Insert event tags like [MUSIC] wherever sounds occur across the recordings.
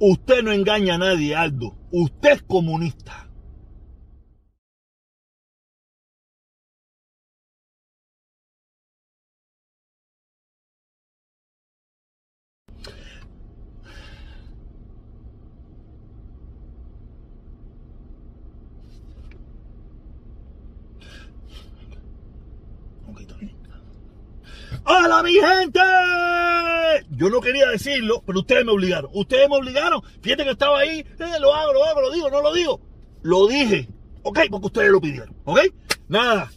Usted no engaña a nadie, Aldo. Usted es comunista. ¡Hola, mi gente! Yo no quería decirlo, pero ustedes me obligaron. Ustedes me obligaron. Fíjate que estaba ahí. Eh, lo hago, lo hago, lo digo, no lo digo. Lo dije. ¿Ok? Porque ustedes lo pidieron. ¿Ok? Nada.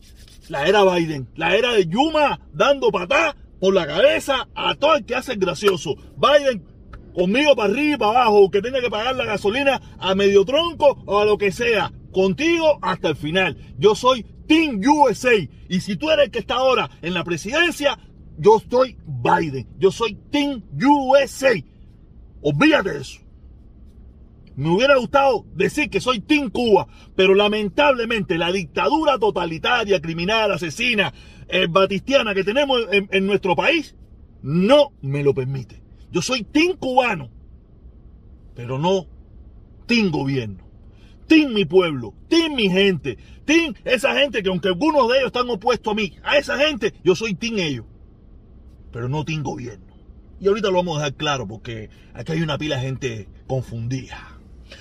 La era Biden. La era de Yuma dando patá por la cabeza a todo el que hace el gracioso. Biden conmigo para arriba y para abajo. Que tenga que pagar la gasolina a medio tronco o a lo que sea. Contigo hasta el final. Yo soy Team USA. Y si tú eres el que está ahora en la presidencia, yo soy Biden. Yo soy Team USA. Olvídate de eso. Me hubiera gustado decir que soy Team Cuba, pero lamentablemente la dictadura totalitaria, criminal, asesina, eh, batistiana que tenemos en, en nuestro país no me lo permite. Yo soy Team cubano, pero no Team gobierno. Team mi pueblo, Team mi gente, Team esa gente que aunque algunos de ellos están opuestos a mí, a esa gente yo soy Team ellos, pero no Team gobierno. Y ahorita lo vamos a dejar claro porque aquí hay una pila de gente confundida.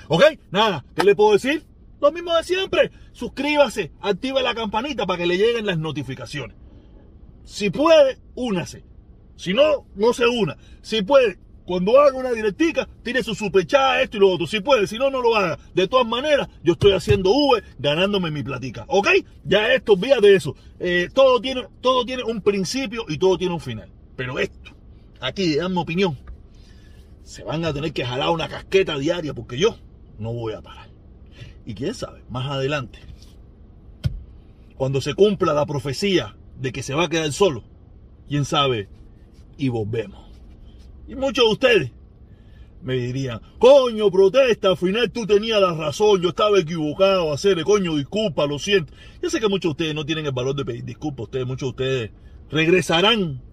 ¿Ok? Nada, ¿qué le puedo decir? Lo mismo de siempre. Suscríbase, active la campanita para que le lleguen las notificaciones. Si puede, únase. Si no, no se una. Si puede, cuando haga una directica, tire su superchat, esto y lo otro. Si puede, si no, no lo haga. De todas maneras, yo estoy haciendo V ganándome mi platica. ¿Ok? Ya esto, de eso. Eh, todo, tiene, todo tiene un principio y todo tiene un final. Pero esto, aquí, mi opinión, se van a tener que jalar una casqueta diaria porque yo no voy a parar. Y quién sabe, más adelante, cuando se cumpla la profecía de que se va a quedar solo, quién sabe, y volvemos. Y muchos de ustedes me dirían, coño, protesta, al final tú tenías la razón, yo estaba equivocado, hacerle coño, disculpa, lo siento. Yo sé que muchos de ustedes no tienen el valor de pedir disculpas, ustedes, muchos de ustedes regresarán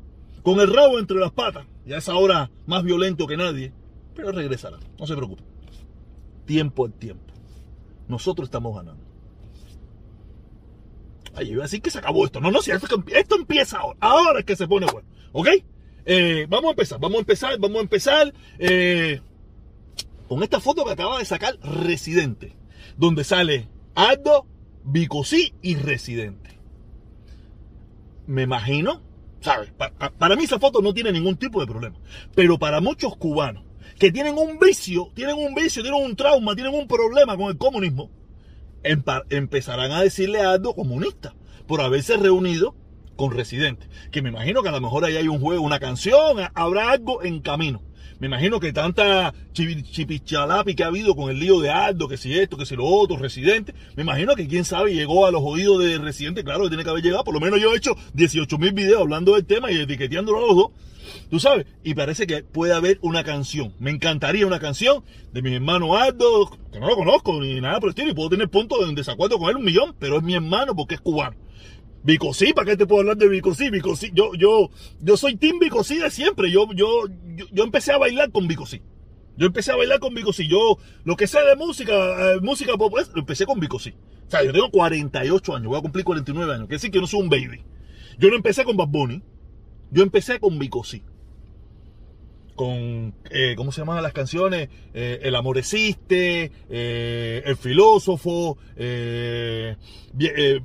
con el rabo entre las patas, ya es ahora más violento que nadie, pero regresarán, no se preocupen. Tiempo al tiempo. Nosotros estamos ganando. Ay, iba a decir que se acabó esto. No, no, si esto, esto empieza ahora. Ahora es que se pone bueno. ¿Ok? Eh, vamos a empezar, vamos a empezar, vamos a empezar eh, con esta foto que acaba de sacar Residente, donde sale Aldo, Bicosí y Residente. Me imagino, ¿sabes? Para, mí esa foto no tiene ningún tipo de problema, pero para muchos cubanos que tienen un vicio, tienen un vicio, tienen un trauma, tienen un problema con el comunismo, empezarán a decirle a Aldo comunista por haberse reunido con Residente. Que me imagino que a lo mejor ahí hay un juego, una canción, habrá algo en camino. Me imagino que tanta chipichalapi que ha habido con el lío de Aldo, que si esto, que si lo otro, Residente. Me imagino que quién sabe llegó a los oídos de Residente, claro que tiene que haber llegado. Por lo menos yo he hecho 18 mil videos hablando del tema y etiqueteándolo a los dos. Tú sabes, y parece que puede haber una canción. Me encantaría una canción de mi hermano Aldo, que no lo conozco ni nada por el estilo, y puedo tener puntos de desacuerdo con él un millón, pero es mi hermano porque es cubano. Bicosí, ¿para qué te puedo hablar de Bicosí? Bicosí, yo, yo, yo soy Team Bicosí de siempre. Yo, yo, yo, empecé a bailar con Bicosí. Yo empecé a bailar con Bicosí. Yo, lo que sé de música, eh, música pop, lo empecé con Bicosí. O sea, yo tengo 48 años, voy a cumplir 49 años. Quiere decir que no soy un baby. Yo no empecé con Bad Bunny. Yo empecé con Bicosí con, eh, ¿cómo se llaman las canciones? Eh, el amor existe, eh, El filósofo,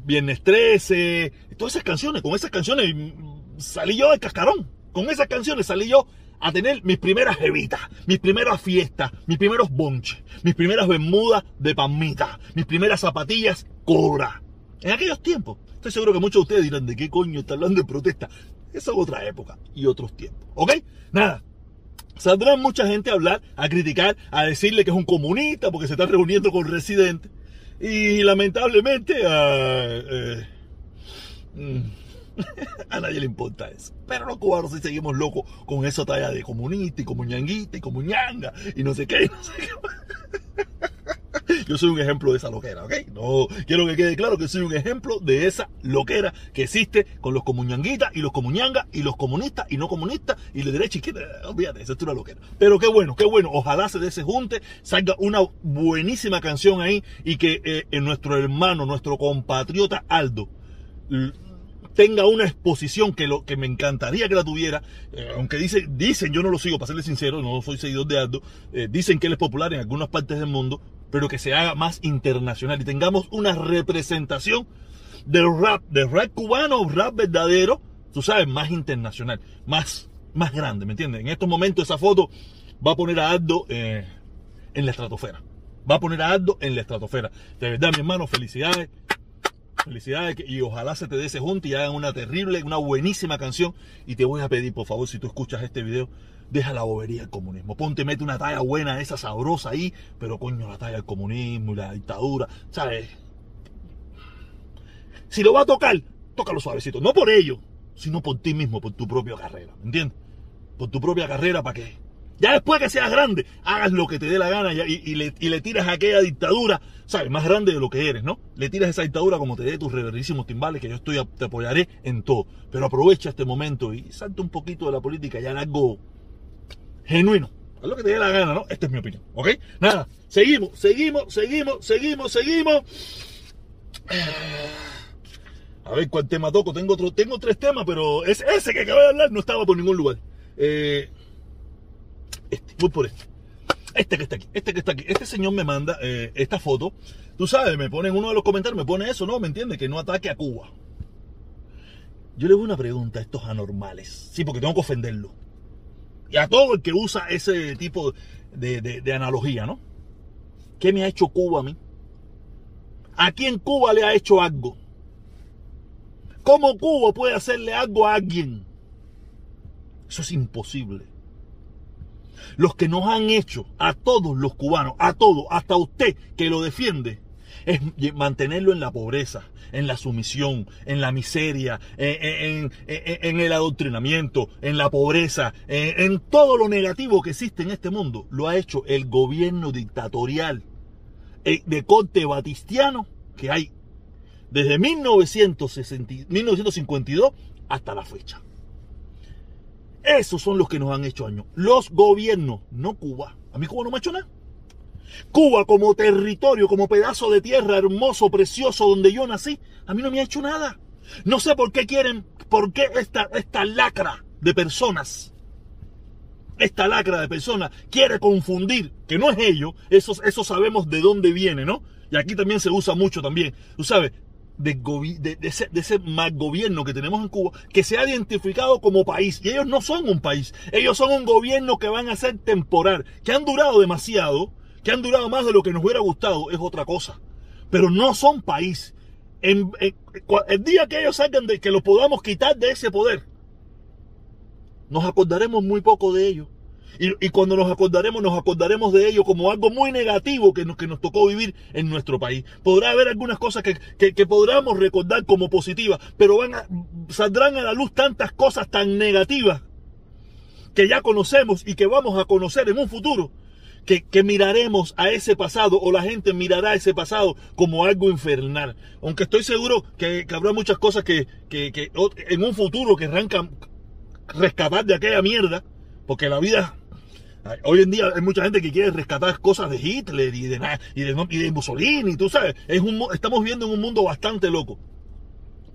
Viernes 13, todas esas canciones, con esas canciones salí yo del cascarón, con esas canciones salí yo a tener mis primeras jevitas, mis primeras fiestas, mis primeros bonches, mis primeras bermudas de palmita, mis primeras zapatillas cobra. En aquellos tiempos, estoy seguro que muchos de ustedes dirán, ¿de qué coño está hablando de protesta? Esa es otra época y otros tiempos. ¿Ok? Nada, Saldrá mucha gente a hablar, a criticar, a decirle que es un comunista porque se está reuniendo con residentes. Y lamentablemente a, eh, mm, [LAUGHS] a nadie le importa eso. Pero los cubanos sí seguimos locos con esa talla de comunista y como ñanguita y como ñanga y no sé qué. No sé qué. [LAUGHS] [LAUGHS] yo soy un ejemplo de esa loquera, ¿ok? No, quiero que quede claro que soy un ejemplo de esa loquera que existe con los comuñanguitas y los comuñangas y los comunistas y no comunistas y de derecha y izquierda. Olvídate, esa es una loquera. Pero qué bueno, qué bueno. Ojalá se de junte, salga una buenísima canción ahí y que eh, nuestro hermano, nuestro compatriota Aldo, tenga una exposición que lo que me encantaría que la tuviera, eh, aunque dice, dicen, yo no lo sigo, para serle sincero, no soy seguidor de Aldo, eh, dicen que él es popular en algunas partes del mundo, pero que se haga más internacional y tengamos una representación del rap, del rap cubano, rap verdadero, tú sabes, más internacional, más, más grande, ¿me entiendes? En estos momentos esa foto va a poner a Aldo eh, en la estratosfera. Va a poner a Aldo en la estratosfera. De verdad, mi hermano, felicidades. Felicidades y ojalá se te dé ese junto y hagan una terrible, una buenísima canción. Y te voy a pedir, por favor, si tú escuchas este video, deja la bobería del comunismo. Ponte, mete una talla buena, esa sabrosa ahí, pero coño, la talla del comunismo y la dictadura, ¿sabes? Si lo va a tocar, tócalo suavecito. No por ello, sino por ti mismo, por tu propia carrera. ¿Me entiendes? Por tu propia carrera, ¿para qué? Ya después que seas grande, hagas lo que te dé la gana y, le, y, tiras a aquella dictadura, ¿sabes? Más grande de lo que eres, ¿no? Le tiras esa dictadura como te dé tus reverísimos timbales, que yo estoy, te apoyaré en todo. Pero aprovecha este momento y salta un poquito de la política ya en algo genuino. Haz lo que te dé la gana, ¿no? Esta es mi opinión, ¿ok? Nada, seguimos, seguimos, seguimos, seguimos, seguimos. [SIGHS] A ver cuál tema toco. Tengo otro, tengo tres temas, pero es ese que acabo de hablar no estaba por ningún lugar. Eh, este, voy por este. Este que está aquí, este que está aquí. Este señor me manda eh, esta foto. Tú sabes, me pone en uno de los comentarios, me pone eso, ¿no? ¿Me entiendes? Que no ataque a Cuba. Yo le hago una pregunta a estos anormales. Sí, porque tengo que ofenderlo. Y a todo el que usa ese tipo de, de analogía, ¿no? ¿Qué me ha hecho Cuba a mí? ¿A quién Cuba le ha hecho algo? ¿Cómo Cuba puede hacerle algo a alguien? Eso es imposible. Los que nos han hecho a todos los cubanos, a todos, hasta usted que lo defiende, es mantenerlo en la pobreza, en la sumisión, en la miseria, en, el adoctrinamiento, en la pobreza, en, todo lo negativo que existe en este mundo. Lo ha hecho el gobierno dictatorial eh, de corte batistiano que hay desde 1952 hasta la fecha. Esos son los que nos han hecho años. Los gobiernos, no Cuba. A mí Cuba no me ha hecho nada. Cuba como territorio, como pedazo de tierra hermoso, precioso, donde yo nací, a mí no me ha hecho nada. No sé por qué quieren, por qué esta, esta lacra de personas, esta lacra de personas quiere confundir, que no es ello, eso, eso sabemos de dónde viene, ¿no? Y aquí también se usa mucho también. Tú sabes, de, ese, mal gobierno que tenemos en Cuba, que se ha identificado como país. Y ellos no son un país, ellos son un gobierno que van a ser temporal, que han durado demasiado, que han durado más de lo que nos hubiera gustado, es otra cosa. Pero no son país. El día que ellos salgan de que lo podamos quitar de ese poder, nos acordaremos muy poco de ellos. Y, cuando nos acordaremos, nos acordaremos de ello como algo muy negativo que nos, que nos tocó vivir en nuestro país. Podrá haber algunas cosas que, que, podamos recordar como positivas, pero van saldrán a la luz tantas cosas tan negativas que ya conocemos y que vamos a conocer en un futuro. Que, que, miraremos a ese pasado o la gente mirará a ese pasado como algo infernal. Aunque estoy seguro que, habrá muchas cosas que, que, en un futuro que arrancan rescatar de aquella mierda, porque la vida Hoy en día hay mucha gente que quiere rescatar cosas de Hitler y de, Mussolini, tú sabes. Estamos viviendo en un mundo bastante loco.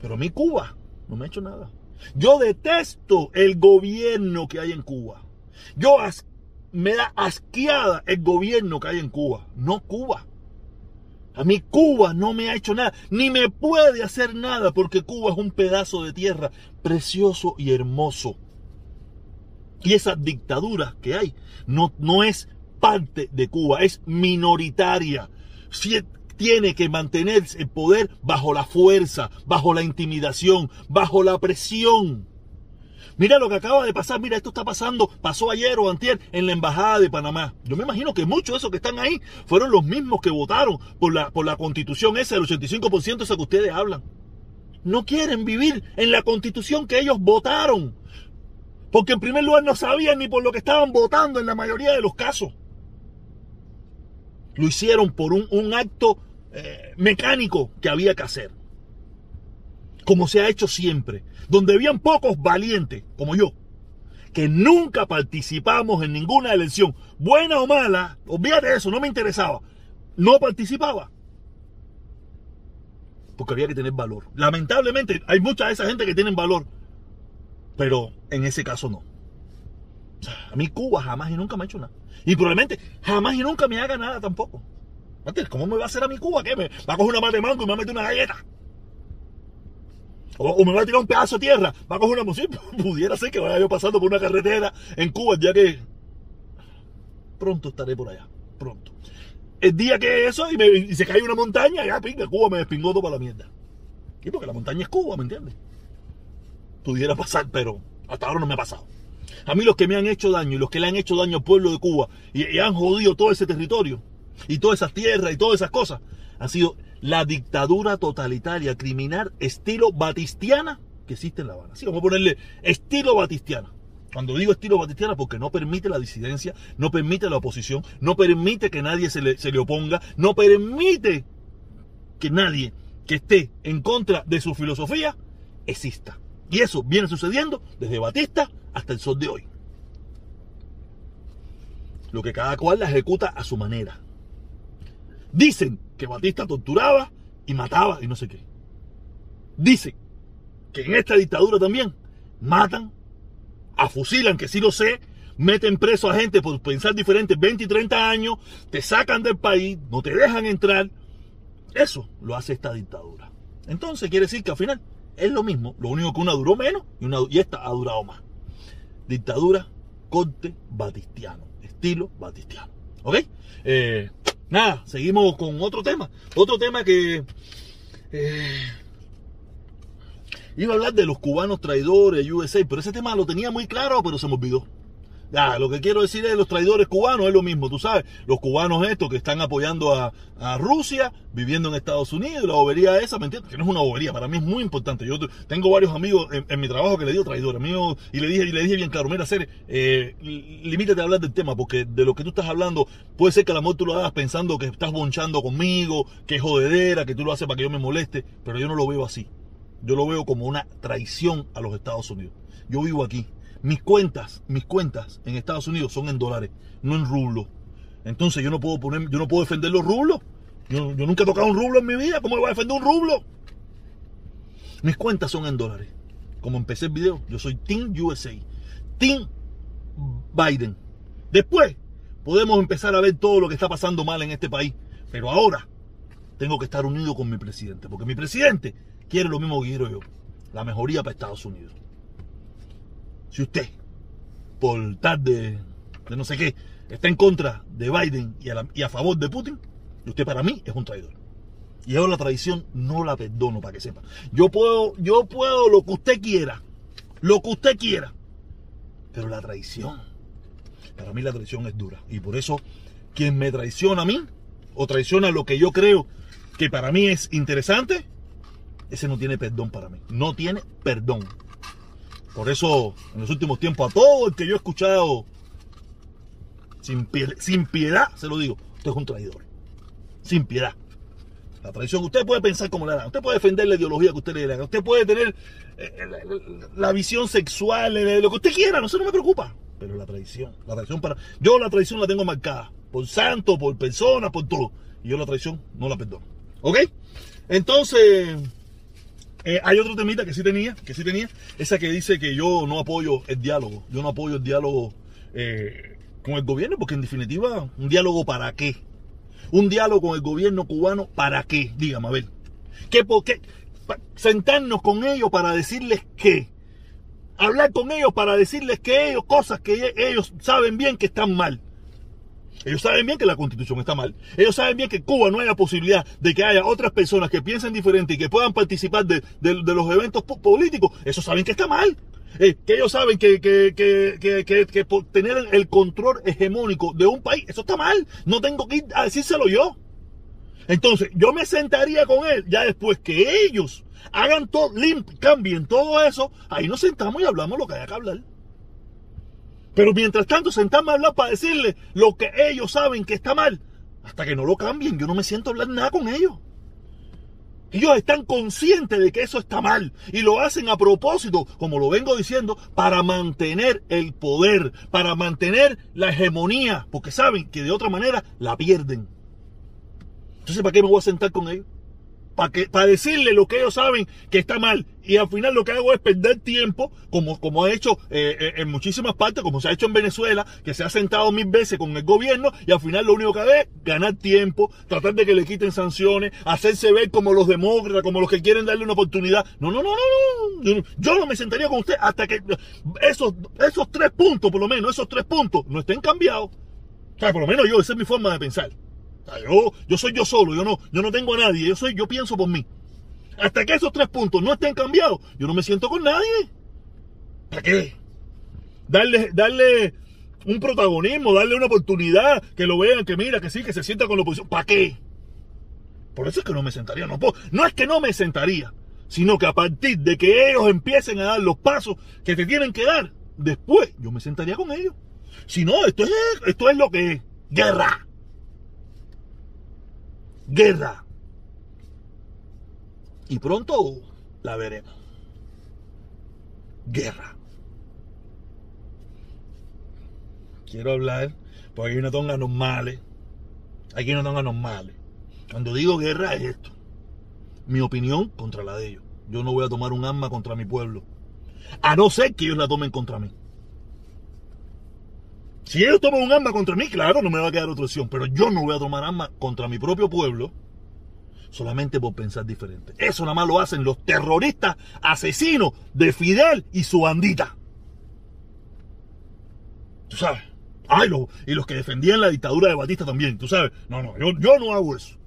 Pero a mí Cuba no me ha hecho nada. Yo detesto el gobierno que hay en Cuba. Yo me da asqueada el gobierno que hay en Cuba, no Cuba. A mí Cuba no me ha hecho nada, ni me puede hacer nada porque Cuba es un pedazo de tierra precioso y hermoso. Y esa dictadura que hay no, no es parte de Cuba, es minoritaria. Tiene que mantenerse el poder bajo la fuerza, bajo la intimidación, bajo la presión. Mira lo que acaba de pasar, mira, esto está pasando, pasó ayer o antier en la Embajada de Panamá. Yo me imagino que muchos de esos que están ahí fueron los mismos que votaron por la, por la constitución esa, el 85% esa que ustedes hablan. No quieren vivir en la constitución que ellos votaron. Porque en primer lugar no sabían ni por lo que estaban votando en la mayoría de los casos. Lo hicieron por un, acto eh, mecánico que había que hacer. Como se ha hecho siempre. Donde habían pocos valientes, como yo, que nunca participamos en ninguna elección, buena o mala, olvídate eso, no me interesaba. No participaba. Porque había que tener valor. Lamentablemente, hay mucha de esa gente que tienen valor. Pero en ese caso no. A mí Cuba jamás y nunca me ha hecho nada. Y probablemente jamás y nunca me haga nada tampoco. ¿Cómo me va a hacer a mi Cuba? ¿Qué? ¿Me va a coger una mate mango y me va a meter una galleta? O, me va a tirar un pedazo de tierra, va a coger una música. [LAUGHS] Pudiera ser que vaya yo pasando por una carretera en Cuba, ya que pronto estaré por allá. Pronto. El día que eso y, me, se cae una montaña, ya pinga, Cuba me despingó todo para la mierda. Y porque la montaña es Cuba, ¿me entiendes? Pudiera pasar, pero hasta ahora no me ha pasado. A mí los que me han hecho daño y los que le han hecho daño al pueblo de Cuba y han jodido todo ese territorio, y todas esas tierras y todas esas cosas, han sido la dictadura totalitaria, criminal, estilo batistiana que existe en La Habana. Así vamos a ponerle estilo batistiana. Cuando digo estilo batistiana, porque no permite la disidencia, no permite la oposición, no permite que nadie se le, se le oponga, no permite que nadie que esté en contra de su filosofía exista. Y eso viene sucediendo desde Batista hasta el sol de hoy. Lo que cada cual la ejecuta a su manera. Dicen que Batista torturaba y mataba y no sé qué. Dicen que en esta dictadura también matan, afusilan, que sí lo sé, meten preso a gente por pensar diferente 20 y 30 años, te sacan del país, no te dejan entrar. Eso lo hace esta dictadura. Entonces quiere decir que al final es lo mismo, lo único que una duró menos y, una, y esta ha durado más. Dictadura corte batistiano, estilo batistiano. ¿Ok? Eh, Nada, seguimos con otro tema. Otro tema que... Eh, iba a hablar de los cubanos traidores, USA, pero ese tema lo tenía muy claro, pero se me olvidó. Ya, lo que quiero decir es los traidores cubanos es lo mismo, tú sabes, los cubanos estos que están apoyando a, Rusia, viviendo en Estados Unidos, la bobería esa, ¿me entiendes? Que no es una bobería, para mí es muy importante. Yo tengo varios amigos en, mi trabajo que le digo traidores, y le dije, y le dije bien claro, mira, hacer, eh, limítate a hablar del tema, porque de lo que tú estás hablando, puede ser que a mejor tú lo hagas pensando que estás bonchando conmigo, que es jodedera, que tú lo haces para que yo me moleste, pero yo no lo veo así. Yo lo veo como una traición a los Estados Unidos. Yo vivo aquí, mis cuentas, mis cuentas en Estados Unidos son en dólares, no en rublos. Entonces yo no puedo poner, yo no puedo defender los rublos. Yo, nunca he tocado un rublo en mi vida, ¿cómo voy a defender un rublo? Mis cuentas son en dólares. Como empecé el video, yo soy Team USA, Team Biden. Después podemos empezar a ver todo lo que está pasando mal en este país. Pero ahora tengo que estar unido con mi presidente, porque mi presidente quiere lo mismo que quiero yo, la mejoría para Estados Unidos. Si usted, por tal de, no sé qué, está en contra de Biden y a, favor de Putin, usted para mí es un traidor. Y ahora la traición no la perdono, para que sepa. Yo puedo, yo puedo lo que usted quiera, lo que usted quiera, pero la traición, para mí la traición es dura. Y por eso, quien me traiciona a mí, o traiciona lo que yo creo que para mí es interesante, ese no tiene perdón para mí. No tiene perdón. Por eso, en los últimos tiempos, a todo el que yo he escuchado, sin, sin piedad, se lo digo, usted es un traidor. Sin piedad. La traición, usted puede pensar como le da, usted puede defender la ideología que usted le da, usted puede tener eh, la, visión sexual, lo que usted quiera, no se no me preocupa. Pero la traición, la traición para. Yo la traición la tengo marcada, por santo, por persona, por todo. Y yo la traición no la perdono. ¿Ok? Entonces. Eh, hay otro temita que sí tenía, que sí tenía, esa que dice que yo no apoyo el diálogo, yo no apoyo el diálogo eh, con el gobierno, porque en definitiva, ¿un diálogo para qué? Un diálogo con el gobierno cubano, ¿para qué? Dígame, a ver. ¿Qué, por qué? Sentarnos con ellos para decirles qué. Hablar con ellos para decirles que ellos, cosas que ellos saben bien que están mal. Ellos saben bien que la constitución está mal. Ellos saben bien que Cuba no hay la posibilidad de que haya otras personas que piensen diferente y que puedan participar de, los eventos políticos. Ellos saben que está mal. Eh, que ellos saben que, que, que, tener el control hegemónico de un país, eso está mal. No tengo que ir a decírselo yo. Entonces, yo me sentaría con él ya después que ellos hagan todo, cambien todo eso, ahí nos sentamos y hablamos lo que haya que hablar. Pero mientras tanto, sentarme a hablar para decirle lo que ellos saben que está mal. Hasta que no lo cambien, yo no me siento a hablar nada con ellos. Ellos están conscientes de que eso está mal y lo hacen a propósito, como lo vengo diciendo, para mantener el poder, para mantener la hegemonía, porque saben que de otra manera la pierden. Entonces, ¿para qué me voy a sentar con ellos? Para, para decirle lo que ellos saben que está mal. Y al final lo que hago es perder tiempo, como, como ha hecho eh, eh, en muchísimas partes, como se ha hecho en Venezuela, que se ha sentado mil veces con el gobierno y al final lo único que hace es ganar tiempo, tratar de que le quiten sanciones, hacerse ver como los demócratas, como los que quieren darle una oportunidad. No, no, no, no, no. Yo, no me sentaría con usted hasta que esos, esos tres puntos, por lo menos, esos tres puntos, no estén cambiados. O sea, por lo menos yo, esa es mi forma de pensar. Yo, yo soy yo solo, yo no, yo no tengo a nadie, yo soy, yo pienso por mí. Hasta que esos tres puntos no estén cambiados, yo no me siento con nadie. ¿Para qué? Darle, darle un protagonismo, darle una oportunidad, que lo vean, que mira, que sí, que se sienta con la oposición. ¿Para qué? Por eso es que no me sentaría. No, no es que no me sentaría, sino que a partir de que ellos empiecen a dar los pasos que te tienen que dar, después yo me sentaría con ellos. Si no, esto es, esto es lo que es guerra guerra. Y pronto la veremos. Guerra. Quiero hablar, porque aquí no tengan normales. Aquí no tengan normales. Cuando digo guerra es esto. Mi opinión contra la de ellos. Yo no voy a tomar un arma contra mi pueblo. A no ser que ellos la tomen contra mí. Si ellos toman un arma contra mí, claro, no me va a quedar otra opción. Pero yo no voy a tomar arma contra mi propio pueblo solamente por pensar diferente. Eso nada más lo hacen los terroristas asesinos de Fidel y su bandita. Tú sabes. Ay, y los que defendían la dictadura de Batista también, tú sabes. No, no, yo, yo no hago eso.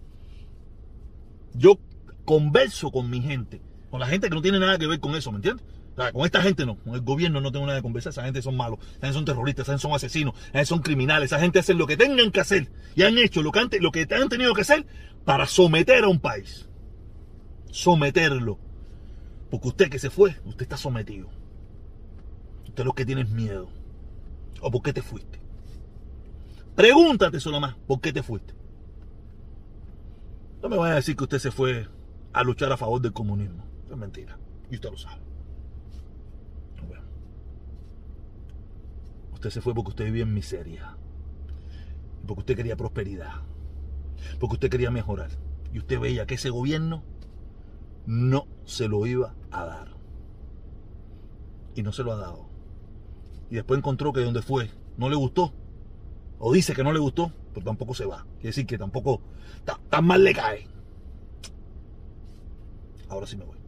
Yo converso con mi gente, con la gente que no tiene nada que ver con eso, ¿me entiendes? Con esta gente no, con el gobierno no tengo nada de conversar, esa gente son malos, esa gente son terroristas, esa gente son asesinos, esa gente son criminales, esa gente hace lo que tengan que hacer y han hecho lo que, han, lo que han tenido que hacer para someter a un país. Someterlo. Porque usted que se fue, usted está sometido. Usted lo que tiene es miedo. ¿O por qué te fuiste? Pregúntate solo más, ¿por qué te fuiste? No me vaya a decir que usted se fue a luchar a favor del comunismo. es mentira. Y usted lo sabe. Usted se fue porque usted vivía en miseria. Porque usted quería prosperidad. Porque usted quería mejorar. Y usted veía que ese gobierno no se lo iba a dar. Y no se lo ha dado. Y después encontró que donde fue no le gustó. O dice que no le gustó, pero tampoco se va. Quiere decir que tampoco tan mal le cae. Ahora sí me voy.